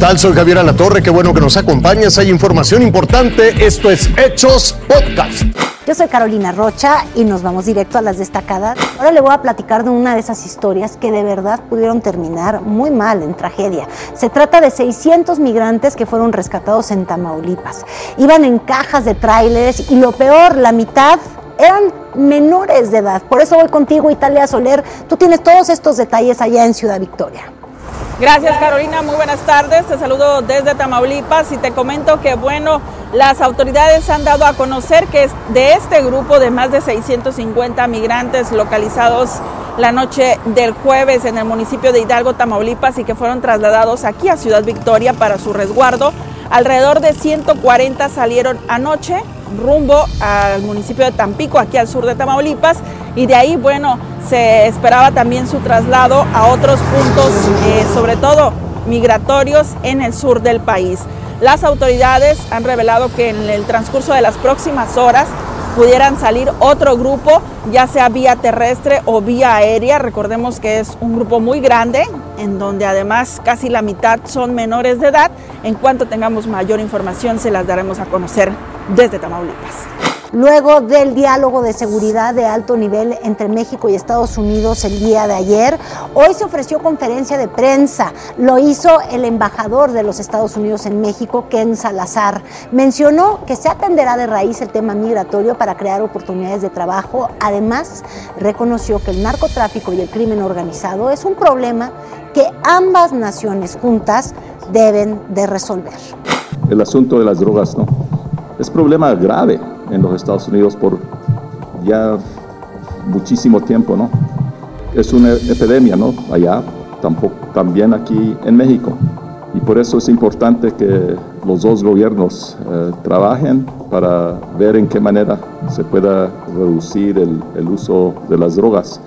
tal? Soy Javier Alatorre, qué bueno que nos acompañas. Hay información importante. Esto es Hechos Podcast. Yo soy Carolina Rocha y nos vamos directo a las destacadas. Ahora le voy a platicar de una de esas historias que de verdad pudieron terminar muy mal, en tragedia. Se trata de 600 migrantes que fueron rescatados en Tamaulipas. Iban en cajas de tráileres y lo peor, la mitad eran menores de edad. Por eso voy contigo, Italia Soler. Tú tienes todos estos detalles allá en Ciudad Victoria. Gracias Carolina, muy buenas tardes. Te saludo desde Tamaulipas y te comento que bueno, las autoridades han dado a conocer que de este grupo de más de 650 migrantes localizados la noche del jueves en el municipio de Hidalgo, Tamaulipas y que fueron trasladados aquí a Ciudad Victoria para su resguardo, alrededor de 140 salieron anoche rumbo al municipio de Tampico, aquí al sur de Tamaulipas, y de ahí, bueno, se esperaba también su traslado a otros puntos, eh, sobre todo migratorios en el sur del país. Las autoridades han revelado que en el transcurso de las próximas horas pudieran salir otro grupo, ya sea vía terrestre o vía aérea. Recordemos que es un grupo muy grande, en donde además casi la mitad son menores de edad. En cuanto tengamos mayor información, se las daremos a conocer desde Tamaulipas. Luego del diálogo de seguridad de alto nivel entre México y Estados Unidos el día de ayer, hoy se ofreció conferencia de prensa. Lo hizo el embajador de los Estados Unidos en México, Ken Salazar. Mencionó que se atenderá de raíz el tema migratorio para crear oportunidades de trabajo. Además, reconoció que el narcotráfico y el crimen organizado es un problema que ambas naciones juntas deben de resolver. El asunto de las drogas, ¿no? Es problema grave en los Estados Unidos por ya muchísimo tiempo, ¿no? Es una epidemia, ¿no? Allá, tampoco, también aquí en México. Y por eso es importante que los dos gobiernos eh, trabajen para ver en qué manera se pueda reducir el, el uso de las drogas.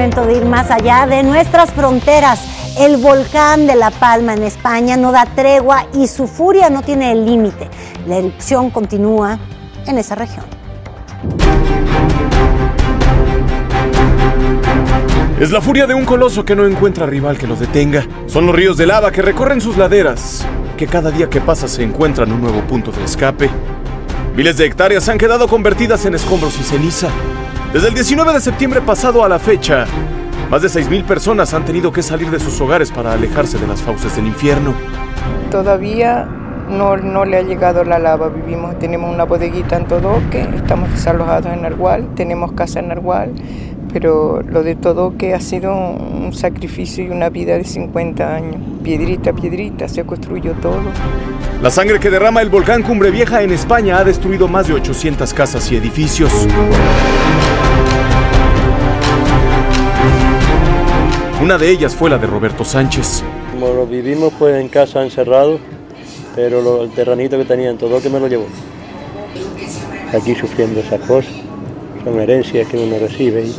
De ir más allá de nuestras fronteras. El volcán de La Palma en España no da tregua y su furia no tiene límite. La erupción continúa en esa región. Es la furia de un coloso que no encuentra rival que lo detenga. Son los ríos de lava que recorren sus laderas, que cada día que pasa se encuentran un nuevo punto de escape. Miles de hectáreas han quedado convertidas en escombros y ceniza. Desde el 19 de septiembre pasado a la fecha, más de 6.000 personas han tenido que salir de sus hogares para alejarse de las fauces del infierno. Todavía no, no le ha llegado la lava. Vivimos, tenemos una bodeguita en Todoque, estamos desalojados en Argual, tenemos casa en Argual, pero lo de Todoque ha sido un sacrificio y una vida de 50 años. Piedrita a piedrita se construyó todo. La sangre que derrama el volcán Cumbre Vieja en España ha destruido más de 800 casas y edificios. Una de ellas fue la de Roberto Sánchez. Como lo vivimos pues en casa encerrado, pero lo, el terranito que tenían todo que me lo llevó. Aquí sufriendo esas cosas, son herencias que uno recibe y,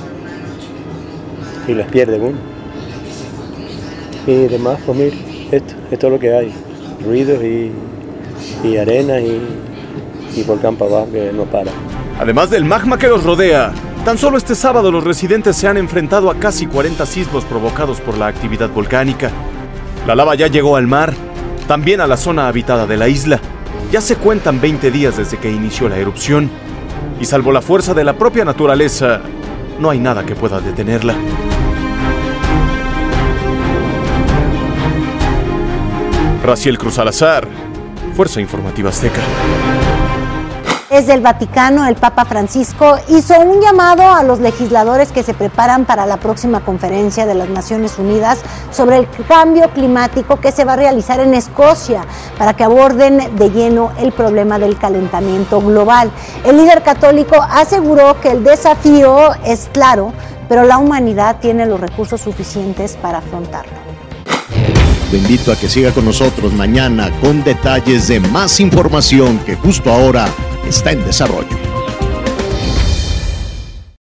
y las pierde uno. Y demás, pues mira, esto, esto es lo que hay, ruidos y, y arena y, y volcán para abajo que no para. Además del magma que los rodea, Tan solo este sábado los residentes se han enfrentado a casi 40 sismos provocados por la actividad volcánica. La lava ya llegó al mar, también a la zona habitada de la isla. Ya se cuentan 20 días desde que inició la erupción. Y salvo la fuerza de la propia naturaleza, no hay nada que pueda detenerla. Raciel Cruz Salazar, Fuerza Informativa Azteca. Desde el Vaticano, el Papa Francisco hizo un llamado a los legisladores que se preparan para la próxima conferencia de las Naciones Unidas sobre el cambio climático que se va a realizar en Escocia para que aborden de lleno el problema del calentamiento global. El líder católico aseguró que el desafío es claro, pero la humanidad tiene los recursos suficientes para afrontarlo. Te invito a que siga con nosotros mañana con detalles de más información que justo ahora está en desarrollo.